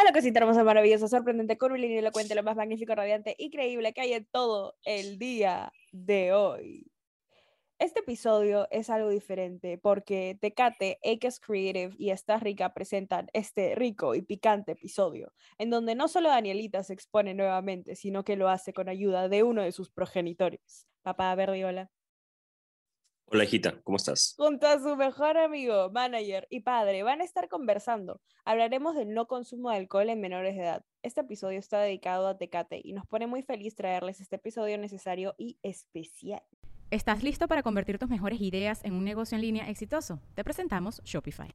Hola, cosita hermosa, maravillosa, sorprendente, curvilíneo, elocuente, lo más magnífico, radiante y creíble que hay en todo el día de hoy. Este episodio es algo diferente porque Tecate, Akes Creative y Esta Rica presentan este rico y picante episodio, en donde no solo Danielita se expone nuevamente, sino que lo hace con ayuda de uno de sus progenitores, Papá Verdiola. Hola, hijita, ¿cómo estás? Junto a su mejor amigo, manager y padre, van a estar conversando. Hablaremos del no consumo de alcohol en menores de edad. Este episodio está dedicado a Tecate y nos pone muy feliz traerles este episodio necesario y especial. ¿Estás listo para convertir tus mejores ideas en un negocio en línea exitoso? Te presentamos Shopify.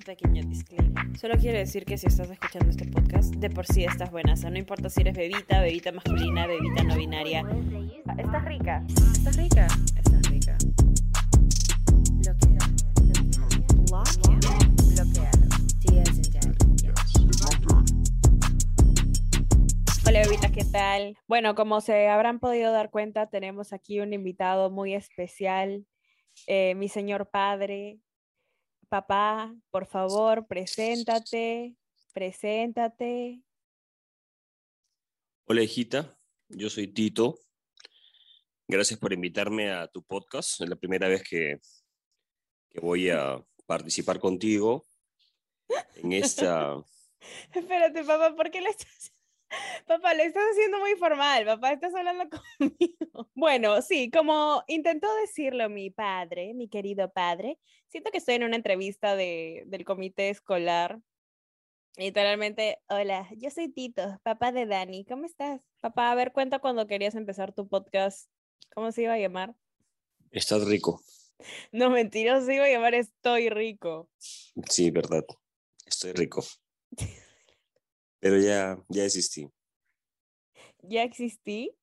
Un pequeño disclaimer. Solo quiero decir que si estás escuchando este podcast, de por sí estás buena. O sea, no importa si eres bebita, bebita masculina, bebita no binaria. Estás rica. Estás rica. Estás rica. Bloquea. Bloquea. Bloquea. Días en Hola bebitas, ¿qué tal? Bueno, como se habrán podido dar cuenta, tenemos aquí un invitado muy especial, eh, mi señor padre. Papá, por favor, preséntate, preséntate. Hola, hijita, yo soy Tito. Gracias por invitarme a tu podcast. Es la primera vez que, que voy a participar contigo en esta... Espérate, papá, ¿por qué le estás... Papá, le estás haciendo muy formal, papá, estás hablando conmigo. Bueno, sí, como intentó decirlo mi padre, mi querido padre, siento que estoy en una entrevista de, del comité escolar. Literalmente, hola, yo soy Tito, papá de Dani, ¿cómo estás? Papá, a ver, cuenta cuando querías empezar tu podcast, ¿cómo se iba a llamar? Estás rico. No, mentiroso, se iba a llamar Estoy rico. Sí, verdad. Estoy rico. Pero ya, ya desistí. ¿Ya existí?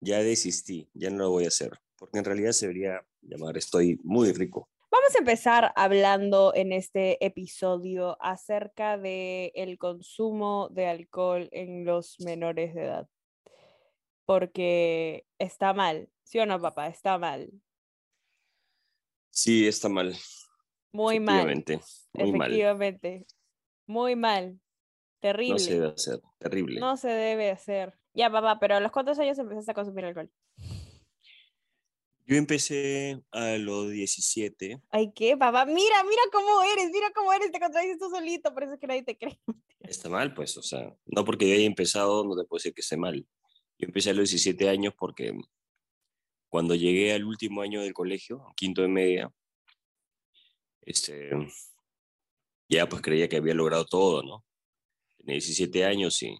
Ya desistí. Ya no lo voy a hacer. Porque en realidad se debería llamar Estoy muy rico. Vamos a empezar hablando en este episodio acerca de el consumo de alcohol en los menores de edad. Porque está mal, ¿sí o no, papá? Está mal. Sí, está mal. Muy mal. Efectivamente. Muy mal. Efectivamente. Muy mal. Terrible. No se debe hacer. Terrible. No se debe hacer. Ya, papá, pero ¿a los cuántos años empezaste a consumir alcohol? Yo empecé a los 17. Ay, ¿qué, papá? Mira, mira cómo eres, mira cómo eres, te contradices tú solito, por eso es que nadie te cree. Está mal, pues, o sea, no porque yo haya empezado, no te puedo decir que esté mal. Yo empecé a los 17 años porque cuando llegué al último año del colegio, quinto de media, este, ya pues creía que había logrado todo, ¿no? Tenía 17 años y,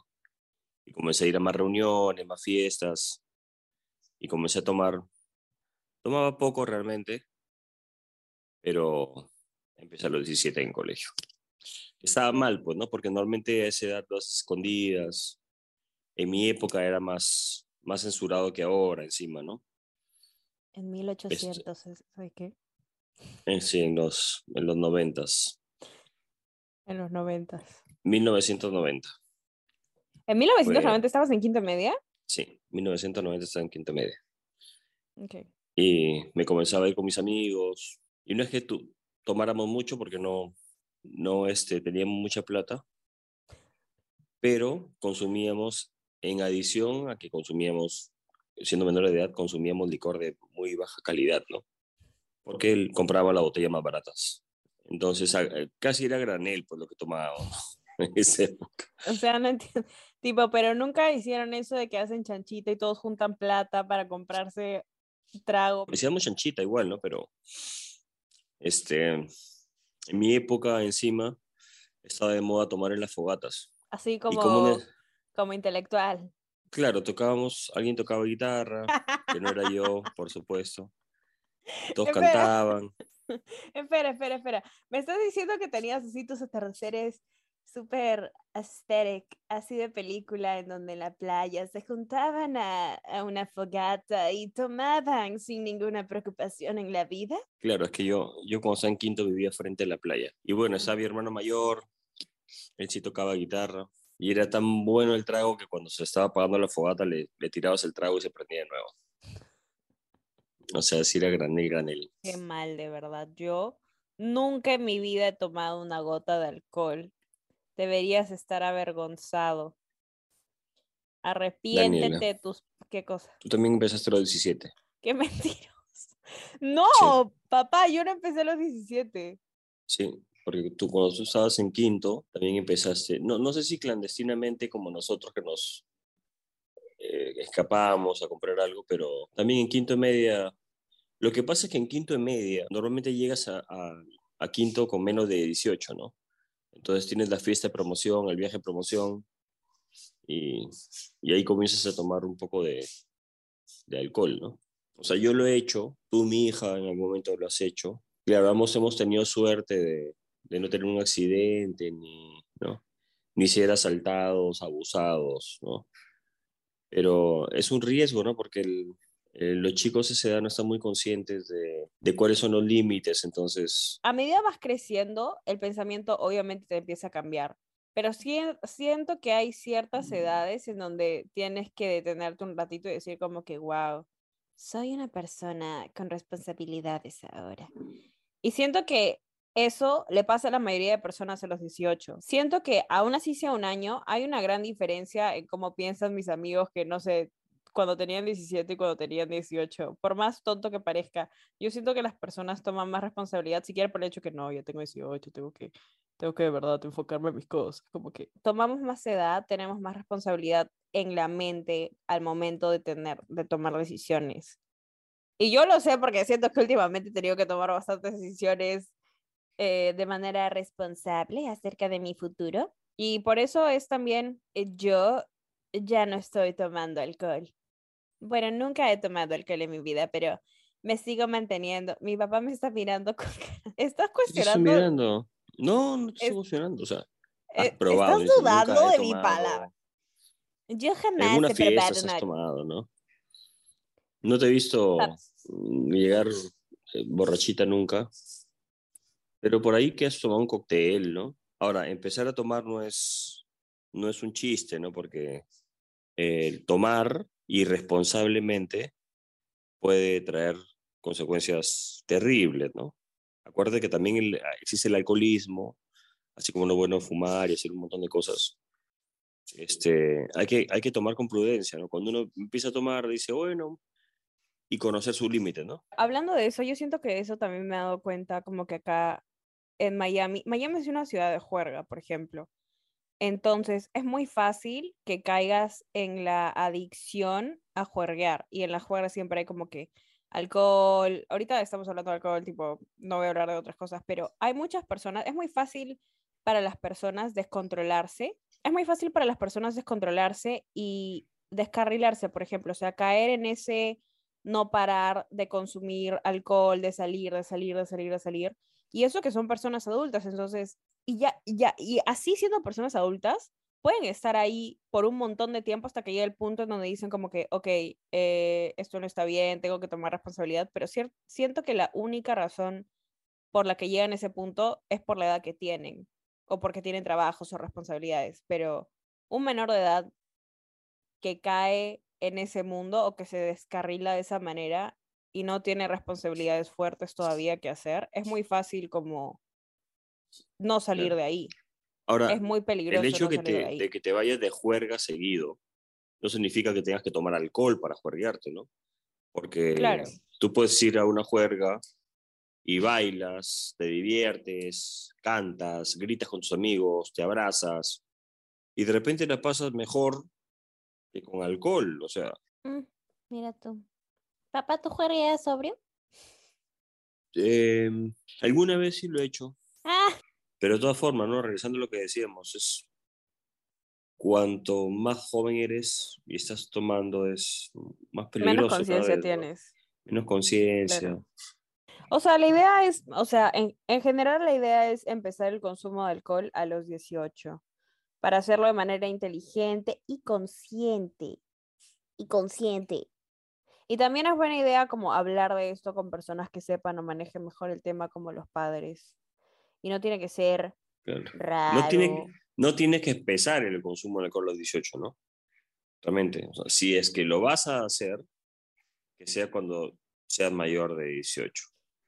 y comencé a ir a más reuniones, más fiestas, y comencé a tomar, tomaba poco realmente, pero empecé a los 17 en colegio. Estaba mal, pues, ¿no? Porque normalmente a esa edad las escondidas, en mi época era más, más censurado que ahora encima, ¿no? En 1800, ¿sabes qué? Eh, Sí, en los, en los 90, En los 90. 1990. ¿En 1990 estabas en quinta media? Sí, 1990 estaba en quinta media. Ok. Y me comenzaba a ir con mis amigos. Y no es que tu, tomáramos mucho porque no, no este, teníamos mucha plata, pero consumíamos, en adición a que consumíamos, siendo menores de edad, consumíamos licor de muy baja calidad, ¿no? Porque él compraba las botellas más baratas. Entonces, casi era granel, pues lo que tomábamos en esa época. O sea, no entiendo. Tipo, pero nunca hicieron eso de que hacen chanchita y todos juntan plata para comprarse trago. Decíamos chanchita igual, ¿no? Pero, este, en mi época encima estaba de moda tomar en las fogatas. Así como, como una- como intelectual. claro, tocábamos, alguien tocaba guitarra, que no era yo, por supuesto. Todos Espera. cantaban. Espera, espera, espera. Me estás diciendo que tenías así tus atardeceres súper aesthetic, así de película, en donde en la playa se juntaban a, a una fogata y tomaban sin ninguna preocupación en la vida. Claro, es que yo, yo cuando estaba en quinto vivía frente a la playa. Y bueno, estaba mi hermano mayor, él sí tocaba guitarra. Y era tan bueno el trago que cuando se estaba apagando la fogata le, le tirabas el trago y se prendía de nuevo. O sea, así era granel, granel. Qué mal, de verdad. Yo nunca en mi vida he tomado una gota de alcohol. Deberías estar avergonzado. Arrepiéntete de tus... ¿Qué cosa? Tú también empezaste a los 17. ¡Qué mentiroso! No, papá, yo no empecé a los 17. Sí, porque tú cuando tú estabas en quinto también empezaste, no, no sé si clandestinamente como nosotros que nos eh, escapábamos a comprar algo, pero también en quinto de media. Lo que pasa es que en quinto de media normalmente llegas a, a- a quinto con menos de 18, ¿no? Entonces tienes la fiesta de promoción, el viaje de promoción y, y ahí comienzas a tomar un poco de, de alcohol, ¿no? O sea, yo lo he hecho, tú, mi hija, en algún momento lo has hecho. Claro, hemos tenido suerte de, de no tener un accidente, ni, ¿no? ni ser asaltados, abusados, ¿no? Pero es un riesgo, ¿no? Porque el- eh, los chicos a esa edad no están muy conscientes de, cuáles son los límites, entonces, A medida vas creciendo, el pensamiento obviamente te empieza a cambiar. Pero sien- siento que hay ciertas edades en donde tienes que detenerte un ratito y decir como que, wow, soy una persona con responsabilidades ahora. Y siento que eso le pasa a la mayoría de personas a los 18. Siento que aún así sea un año, hay una gran diferencia en cómo piensan mis amigos que no sé, cuando tenían 17 y cuando tenían 18. Por más tonto que parezca, yo siento que las personas toman más responsabilidad, siquiera por el hecho que no, ya tengo 18, tengo que, tengo que de verdad enfocarme en mis cosas. Como que tomamos más edad, tenemos más responsabilidad en la mente al momento de tener, de tomar decisiones. Y yo lo sé porque siento que últimamente he tenido que tomar bastantes decisiones eh, de manera responsable acerca de mi futuro. Y por eso es también, eh, yo ya no estoy tomando alcohol. Bueno, nunca he tomado alcohol en mi vida, pero me sigo manteniendo. Mi papá me está mirando con ¿Estás ¿qué te estoy cuestionando? mirando? No, no te estoy Es- cuestionando, o sea, has eh, probado. Estás dices, "Nunca dudando de mi tomado". palabra. Yo En jamás algunas he probado fiestas una... has tomado, ¿no? No te he visto Paps. mm, llegar eh, borrachita nunca, pero por ahí que has tomado un cóctel, ¿no? Ahora, empezar a tomar no es, no es un chiste, ¿no? Porque el tomar irresponsablemente puede traer consecuencias terribles, ¿no? Acuérdate que también el- existe el alcoholismo, así como no bueno fumar y hacer un montón de cosas. Este, hay, que, hay que tomar con prudencia, ¿no? Cuando uno empieza a tomar, dice, bueno, y conocer su límite, ¿no? Hablando de eso, yo siento que eso también me he dado cuenta como que acá en Miami, Miami es una ciudad de juerga, por ejemplo. Entonces, es muy fácil que caigas en la adicción a juerguear. Y en la juerga siempre hay como que alcohol. Ahorita estamos hablando de alcohol, tipo, no voy a hablar de otras cosas, pero hay muchas personas, es muy fácil para las personas descontrolarse. Es muy fácil para las personas descontrolarse y descarrilarse, por ejemplo, o sea, caer en ese no parar de consumir alcohol, de salir, de salir, de salir, de salir. Y eso que son personas adultas, entonces, y ya, ya, y así siendo personas adultas, pueden estar ahí por un montón de tiempo hasta que llegue el punto en donde dicen como que, ok, eh, esto no está bien, tengo que tomar responsabilidad, pero siento que la única razón por la que llegan a ese punto es por la edad que tienen, o porque tienen trabajos o responsabilidades, pero un menor de edad que cae en ese mundo o que se descarrila de esa manera y no tiene responsabilidades fuertes todavía que hacer, es muy fácil como no salir Claro. de ahí. Ahora, Es muy peligroso el hecho no que salir de te, ahí. de que te vayas de juerga seguido no significa que tengas que tomar alcohol para juerguearte, ¿no? Porque Claro. tú puedes ir a una juerga y bailas, te diviertes, cantas, gritas con tus amigos, te abrazas y de repente la pasas mejor que con alcohol, o sea, Mm, mira tú. Papá, ¿tú jugarías sobrio? Em, alguna vez sí lo he hecho. Ah, Pero de todas formas, ¿no? Regresando a lo que decíamos, es cuanto más joven eres y estás tomando, es más peligroso. menos conciencia tienes. Menos conciencia. Claro. O sea, la idea es, o sea, en, en general la idea es empezar el consumo de alcohol a los 18 para hacerlo de manera inteligente y consciente. Y consciente. Y también es buena idea como hablar de esto con personas que sepan o manejen mejor el tema como los padres. Y no tiene que ser Claro. raro. No tiene, no tienes que empezar el consumo de alcohol a los 18, ¿no? O sea, si es que lo vas a hacer, que sea cuando seas mayor de 18.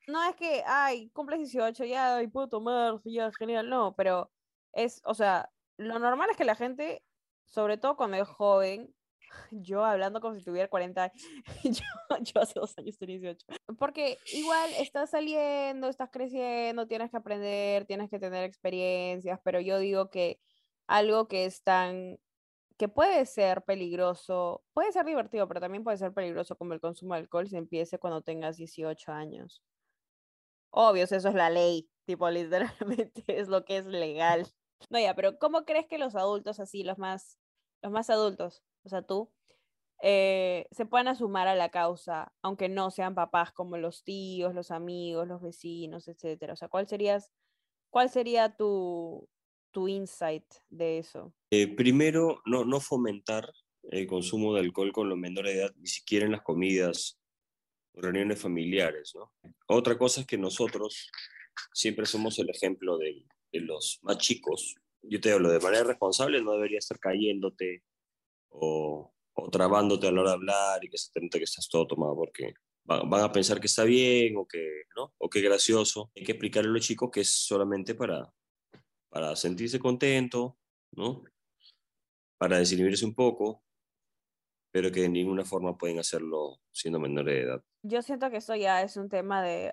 No es que, ay, cumples 18, ya, y puedo tomar, ya, genial, no, pero es, o sea, lo normal es que la gente, sobre todo cuando es joven, yo hablando como si tuviera 40 años, yo, yo hace dos años tenía 18, porque igual estás saliendo, estás creciendo, tienes que aprender, tienes que tener experiencias, pero yo digo que algo que es tan, que puede ser peligroso, puede ser divertido, pero también puede ser peligroso como el consumo de alcohol se empiece cuando tengas 18 años. Obvio, eso es la ley, tipo literalmente es lo que es legal. No, ya, pero ¿cómo crees que los adultos así, los más, los más adultos, o sea, tú, eh, se puedan sumar a la causa, aunque no sean papás como los tíos, los amigos, los vecinos, etcétera? O sea, ¿cuál serías, cuál sería tu, tu insight de eso? Eh, primero, no, no fomentar el consumo de alcohol con los menores de edad, ni siquiera en las comidas reuniones familiares, ¿no? Otra cosa es que nosotros siempre somos el ejemplo de, de los más chicos. Yo te hablo de manera responsable, no debería estar cayéndote o, o trabándote a la hora de hablar y que se te note que estás todo tomado porque van, van a pensar que está bien o que, ¿no? O que gracioso. Hay que explicarle a los chicos que es solamente para, para sentirse contento, ¿no? Para desinhibirse un poco, pero que de ninguna forma pueden hacerlo siendo menores de edad. Yo siento que esto ya es un tema de,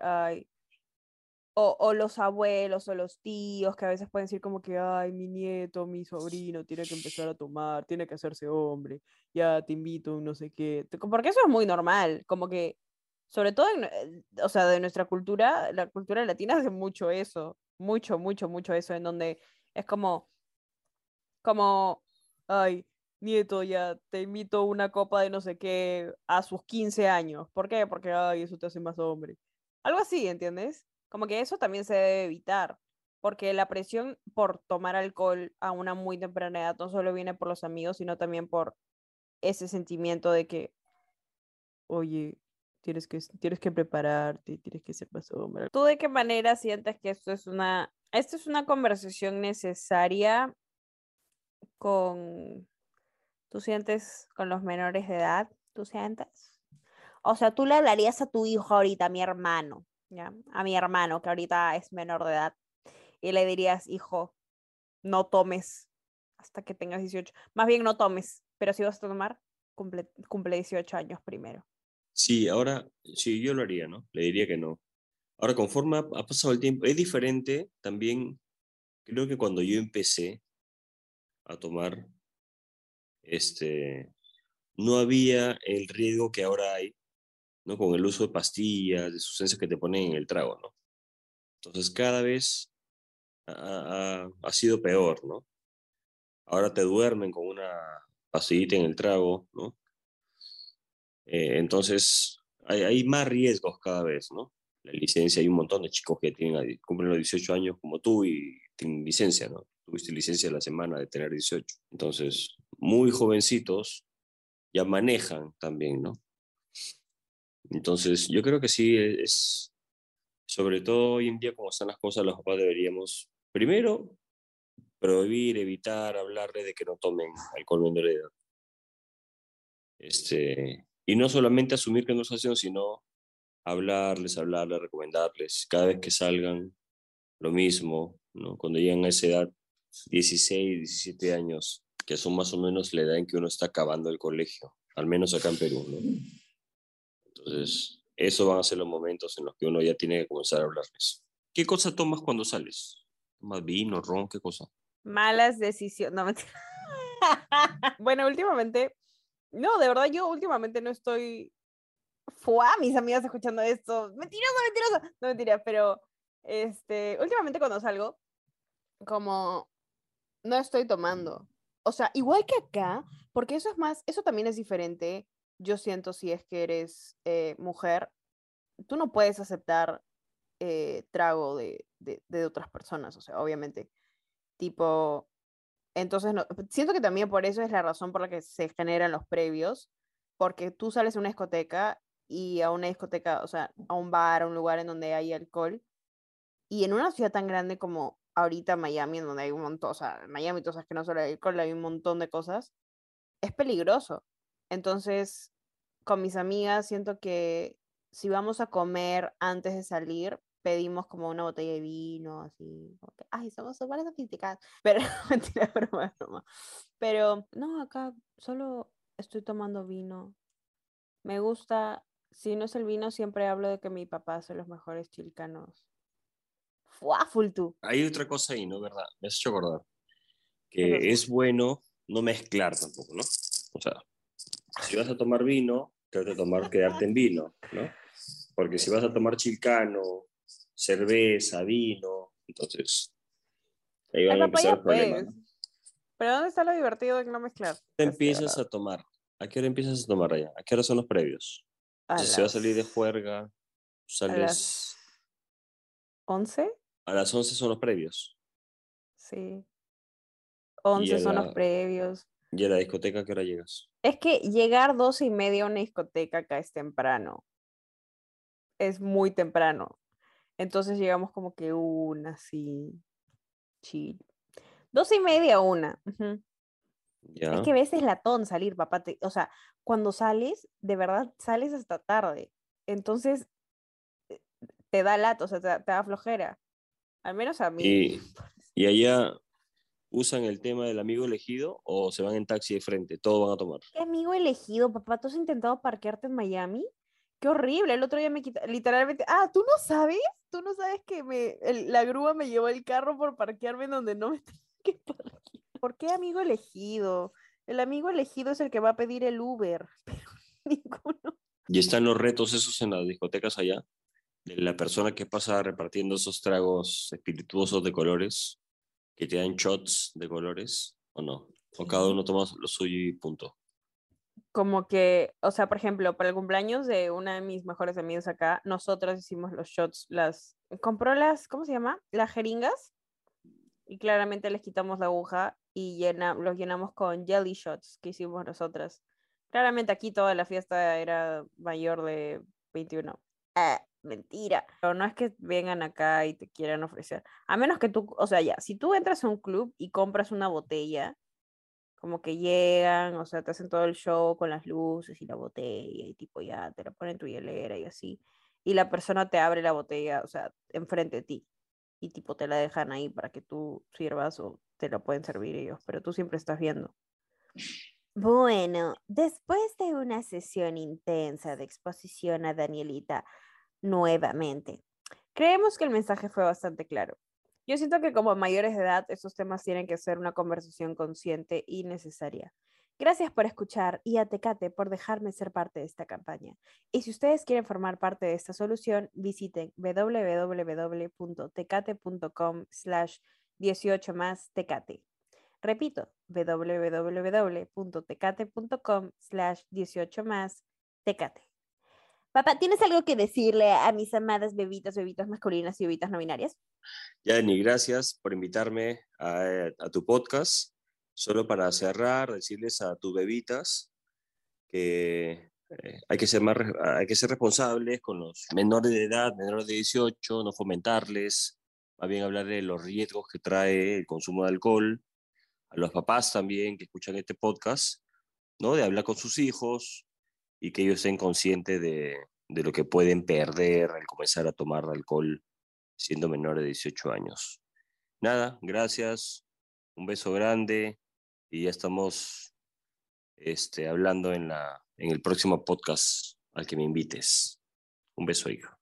o, los abuelos o los tíos que a veces pueden decir como que, ay, mi nieto, mi sobrino tiene que empezar a tomar, tiene que hacerse hombre, ya te invito, no sé qué. Porque eso es muy normal, como que, sobre todo, eh, o sea, de nuestra cultura, la cultura latina hace mucho eso, mucho, mucho, mucho eso, en donde es como, como, ay, nieto, ya te invito una copa de no sé qué a sus 15 años. ¿Por qué? Porque, ay, eso te hace más hombre. Algo así, ¿entiendes? Como que eso también se debe evitar, porque la presión por tomar alcohol a una muy temprana edad no solo viene por los amigos, sino también por ese sentimiento de que, oye, tienes que, tienes que prepararte, tienes que ser más. ¿Tú de qué manera sientes que esto es una, esto es una conversación necesaria con, tú sientes con los menores de edad? ¿Tú sientes? O sea, tú le hablarías a tu hijo ahorita, a mi hermano, ¿ya? A mi hermano, que ahorita es menor de edad, y le dirías, hijo, no tomes hasta que tengas 18. Más bien no tomes, pero si vas a tomar, cumple, cumple 18 años primero. Sí, ahora, sí, yo lo haría, ¿no? Le diría que no. Ahora, conforme ha, pasado el tiempo, es diferente también, creo que cuando yo empecé a tomar, este, no había el riesgo que ahora hay, ¿no? Con el uso de pastillas, de sustancias que te ponen en el trago, ¿no? Entonces, cada vez ha, sido peor, ¿no? Ahora te duermen con una pastillita en el trago, ¿no? Eh, entonces, hay, hay más riesgos cada vez, ¿no? La licencia, hay un montón de chicos que tienen, cumplen los 18 años como tú y tienen licencia, ¿no? Tuviste licencia la semana de tener 18. Entonces, muy jovencitos ya manejan también, ¿no? Entonces, yo creo que sí es, sobre todo hoy en día como están las cosas, los papás deberíamos, primero, prohibir, evitar, hablarle de que no tomen alcohol menor de edad. Este, y no solamente asumir que no es acción, sino hablarles, hablarles, recomendarles, cada vez que salgan, lo mismo, ¿no? Cuando llegan a esa edad, 16, 17 años, que son más o menos la edad en que uno está acabando el colegio, al menos acá en Perú, ¿no? Entonces, esos van a ser los momentos en los que uno ya tiene que comenzar a hablarles. ¿Qué cosa tomas cuando sales? ¿Tomas vino, ron, qué cosa? Malas decisiones. No, mentira. bueno, últimamente, no, de verdad, yo últimamente no estoy fue mis amigas escuchando esto. Mentirosa, mentirosa. No mentira, pero este, últimamente cuando salgo, como no estoy tomando. O sea, igual que acá, porque eso es más, eso también es diferente. Yo siento si es que eres eh, mujer, tú no puedes aceptar eh, trago de, de, de, otras personas, o sea, obviamente. Tipo, entonces, no, siento que también por eso es la razón por la que se generan los previos, porque tú sales a una discoteca y a una discoteca, o sea, a un bar, a un lugar en donde hay alcohol, y en una ciudad tan grande como ahorita Miami, en donde hay un montón, o sea, Miami, tú sabes que no solo hay alcohol, hay un montón de cosas, es peligroso. Entonces, con mis amigas, siento que si vamos a comer antes de salir, pedimos como una botella de vino, así, como que, ay, somos súper sofisticadas. Pero, mentira, broma, broma. Pero, no, acá solo estoy tomando vino. Me gusta, si no es el vino, siempre hablo de que mi papá hace los mejores chilcanos. Full tú. Hay otra cosa ahí, ¿no? ¿Verdad? Me has hecho acordar. Que es bueno no mezclar tampoco, ¿no? O sea, si vas a tomar vino, trata de tomar, quedarte en vino, ¿no? Porque si vas a tomar chilcano, cerveza, vino, entonces ahí van a empezar los problemas. ¿no? Pero ¿dónde está lo divertido de no mezclar? ¿Qué empiezas a tomar? ¿A qué hora empiezas a tomar allá? ¿A qué hora son los previos? A Si se va a salir de juerga, sales... las- ¿11? A las 11 son los previos. Sí. 11 a son la- los previos. ¿Y a la discoteca qué hora llegas? Es que llegar 12 y media a una discoteca acá es temprano. Es muy temprano. Entonces llegamos como que una, así, chill. 12 y media, una. Ya. Es que a veces latón salir, papá. te- o sea, cuando sales, de verdad sales hasta tarde. Entonces, eh, te da lato, o sea, te, da- te da flojera. Al menos a mí. Y, y allá usan el tema del amigo elegido o se van en taxi de frente, todo van a tomar. ¿Qué amigo elegido, papá? ¿Tú has intentado parquearte en Miami? Qué horrible. El otro día me quita, literalmente. Ah, ¿tú no sabes? ¿Tú no sabes que me, el- la grúa me llevó el carro por parquearme en donde no me tenía que parquear? ¿Por qué amigo elegido? El amigo elegido es el que va a pedir el Uber, pero ninguno. Y están los retos esos en las discotecas allá, de la persona que pasa repartiendo esos tragos espirituosos de colores, que te dan shots de colores, o no. O cada uno toma lo suyo y punto. Como que, o sea, por ejemplo, para el cumpleaños de una de mis mejores amigas acá, nosotros hicimos los shots, las, compró las, ¿cómo se llama? Las jeringas y claramente les quitamos la aguja y llena, los llenamos con jelly shots que hicimos nosotras. Claramente aquí toda la fiesta era mayor de 21. Ah, mentira. Pero no es que vengan acá y te quieran ofrecer. A menos que tú, o sea, ya, si tú entras a un club y compras una botella, como que llegan, o sea, te hacen todo el show con las luces y la botella y tipo ya te la ponen en tu hielera y así. Y la persona te abre la botella, o sea, enfrente de ti. Y tipo te la dejan ahí para que tú sirvas o te la pueden servir ellos, pero tú siempre estás viendo. Bueno, después de una sesión intensa de exposición a Danielita nuevamente, creemos que el mensaje fue bastante claro. Yo siento que como mayores de edad estos temas tienen que ser una conversación consciente y necesaria. Gracias por escuchar y a Tecate por dejarme ser parte de esta campaña. Y si ustedes quieren formar parte de esta solución, visiten www.tecate.com slash 18 más Tecate. Repito, www.tecate.com slash 18 más Tecate. Papá, ¿tienes algo que decirle a mis amadas bebitas, bebitas masculinas y bebitas no binarias? Ya, Dani, gracias por invitarme a, a tu podcast. Solo para cerrar, decirles a tus bebitas que eh, hay, que ser más, hay que ser responsables con los menores de edad, menores de 18, no fomentarles, más bien hablar de los riesgos que trae el consumo de alcohol, a los papás también que escuchan este podcast, ¿no? de hablar con sus hijos y que ellos estén conscientes de, de lo que pueden perder al comenzar a tomar alcohol siendo menores de 18 años. Nada, gracias, un beso grande y ya estamos este, hablando en, la, en el próximo podcast al que me invites. Un beso, hija.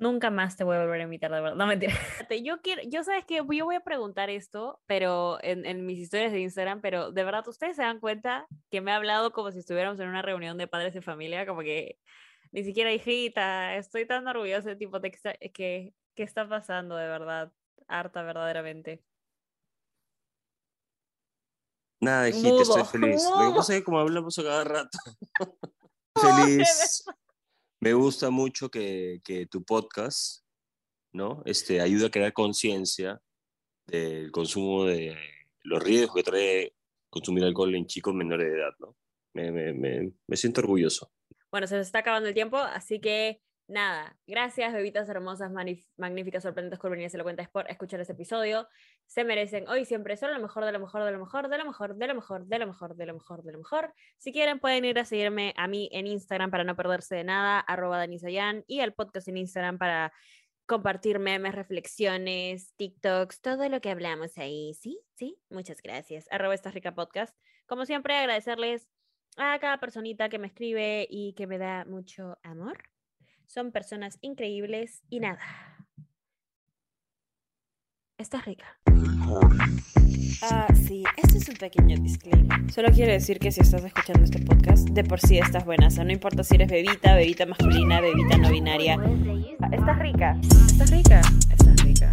Nunca más te voy a volver a invitar, de verdad. No, mentira. Yo quiero, yo sabes que yo voy a preguntar esto, pero en, en mis historias de Instagram, pero de verdad, ustedes se dan cuenta que me ha hablado como si estuviéramos en una reunión de padres de familia, como que Ni siquiera hijita, estoy tan orgullosa, tipo, de que, que, ¿qué está pasando de verdad? Harta, verdaderamente. Nada, hijita, estoy feliz. Lo que pasa es que como hablamos a cada rato. feliz. Me gusta mucho que, que, tu podcast, ¿no? Este, ayuda a crear conciencia del consumo de los riesgos que trae consumir alcohol en chicos menores de edad, ¿no? Me, me, me, me siento orgulloso. Bueno, se nos está acabando el tiempo, así que nada, gracias, bebitas hermosas, magníficas, sorprendentes, curvenias, cuentas por escuchar este episodio. Se merecen hoy siempre solo lo mejor, de lo mejor, de lo mejor, de lo mejor, de lo mejor, de lo mejor, de lo mejor, de lo mejor. Si quieren, pueden ir a seguirme a mí en Instagram para no perderse de nada, arroba Danisayan, y al podcast en Instagram para compartir memes, reflexiones, TikToks, todo lo que hablamos ahí. Sí, sí, muchas gracias. Arroba esta rica podcast. Como siempre, agradecerles a cada personita que me escribe y que me da mucho amor. Son personas increíbles y nada. Está rica. Ah, sí, este es un pequeño disclaimer. Solo quiero decir que si estás escuchando este podcast, de por sí estás buena. O sea, no importa si eres bebita, bebita masculina, bebita no binaria. Ah, estás rica. Estás rica. Estás rica.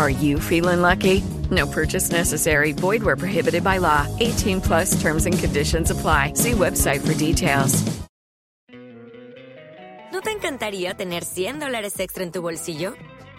Are you feeling lucky? No purchase necessary. Void where prohibited by law. 18 plus terms and conditions apply. See website for details. ¿No te encantaría tener 100 dólares extra en tu bolsillo?